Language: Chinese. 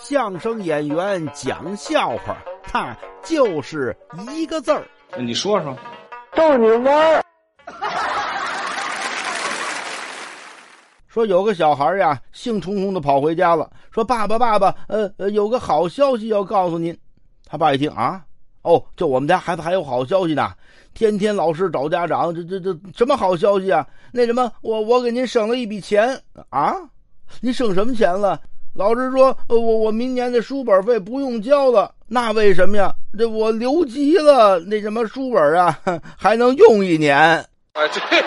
相声演员讲笑话，他就是一个字儿。你说说，逗你玩儿。说有个小孩呀，兴冲冲的跑回家了，说：“爸爸，爸爸，呃呃，有个好消息要告诉您。”他爸一听啊，哦，就我们家孩子还有好消息呢，天天老师找家长，这这这什么好消息啊？那什么，我我给您省了一笔钱啊！您省什么钱了？老师说，呃，我我明年的书本费不用交了。那为什么呀？这我留级了，那什么书本啊，还能用一年。啊，这你。